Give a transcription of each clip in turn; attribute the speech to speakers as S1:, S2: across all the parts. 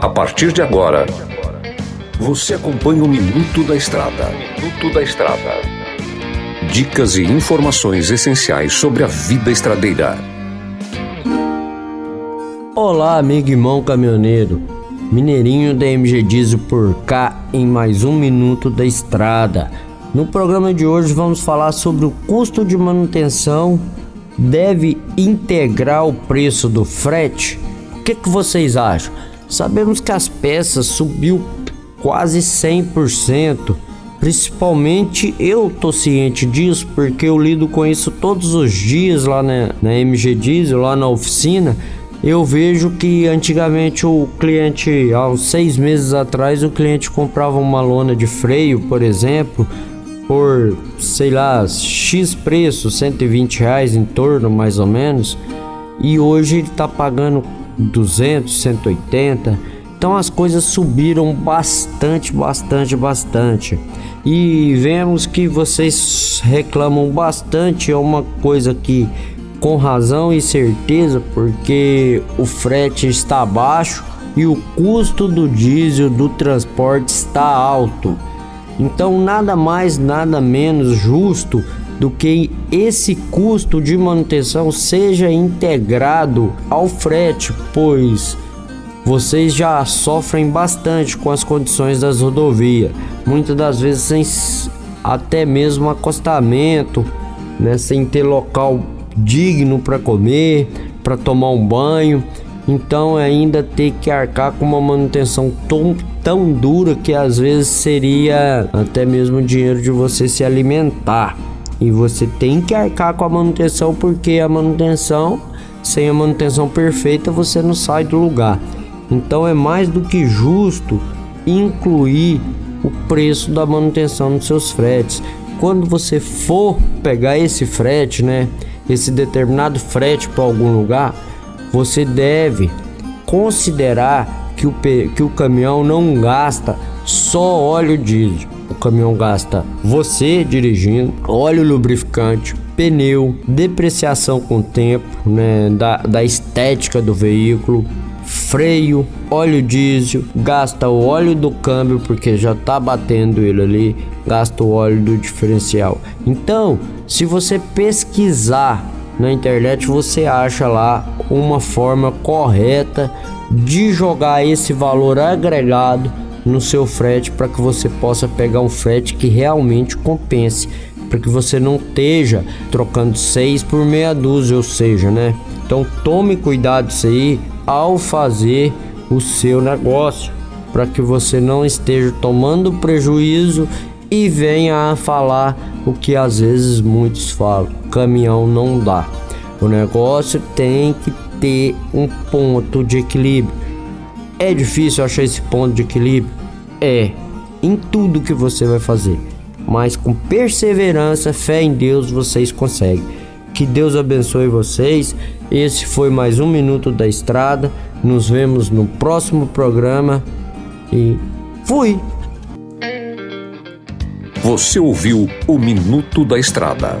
S1: A partir de agora, você acompanha o Minuto da Estrada. Minuto da Estrada. Dicas e informações essenciais sobre a vida estradeira.
S2: Olá, amigo irmão caminhoneiro. Mineirinho da MG Diesel por cá em mais um Minuto da Estrada. No programa de hoje vamos falar sobre o custo de manutenção deve integrar o preço do frete. Que, que vocês acham? Sabemos que as peças subiu quase 100%. Principalmente eu tô ciente disso porque eu lido com isso todos os dias lá na, na MG Diesel, lá na oficina. Eu vejo que antigamente o cliente, há uns seis meses atrás, o cliente comprava uma lona de freio, por exemplo, por sei lá, X preço, 120 reais em torno mais ou menos, e hoje ele está pagando 200, 180 então as coisas subiram bastante, bastante, bastante. E vemos que vocês reclamam bastante, é uma coisa que com razão e certeza, porque o frete está baixo e o custo do diesel do transporte está alto. Então nada mais, nada menos justo do que esse custo de manutenção seja integrado ao frete, pois vocês já sofrem bastante com as condições das rodovias, muitas das vezes sem até mesmo acostamento, né, sem ter local digno para comer, para tomar um banho. Então ainda ter que arcar com uma manutenção tão, tão dura que às vezes seria até mesmo dinheiro de você se alimentar. E você tem que arcar com a manutenção porque a manutenção, sem a manutenção perfeita, você não sai do lugar. Então é mais do que justo incluir o preço da manutenção nos seus fretes. Quando você for pegar esse frete, né, esse determinado frete para algum lugar, você deve considerar que o, que o caminhão não gasta só óleo diesel. O caminhão gasta você dirigindo, óleo lubrificante, pneu, depreciação com o tempo, né, da, da estética do veículo, freio, óleo diesel, gasta o óleo do câmbio porque já tá batendo ele ali, gasta o óleo do diferencial. Então, se você pesquisar na internet, você acha lá uma forma correta de jogar esse valor agregado no seu frete para que você possa pegar um frete que realmente compense, para que você não esteja trocando seis por meia dúzia, ou seja, né? Então tome cuidado isso aí, ao fazer o seu negócio, para que você não esteja tomando prejuízo e venha a falar o que às vezes muitos falam: caminhão não dá. O negócio tem que ter um ponto de equilíbrio. É difícil achar esse ponto de equilíbrio? É, em tudo que você vai fazer, mas com perseverança, fé em Deus, vocês conseguem. Que Deus abençoe vocês esse foi mais um Minuto da Estrada. Nos vemos no próximo programa e fui!
S1: Você ouviu o Minuto da Estrada.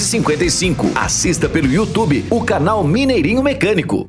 S3: 255. Assista pelo YouTube o canal Mineirinho Mecânico.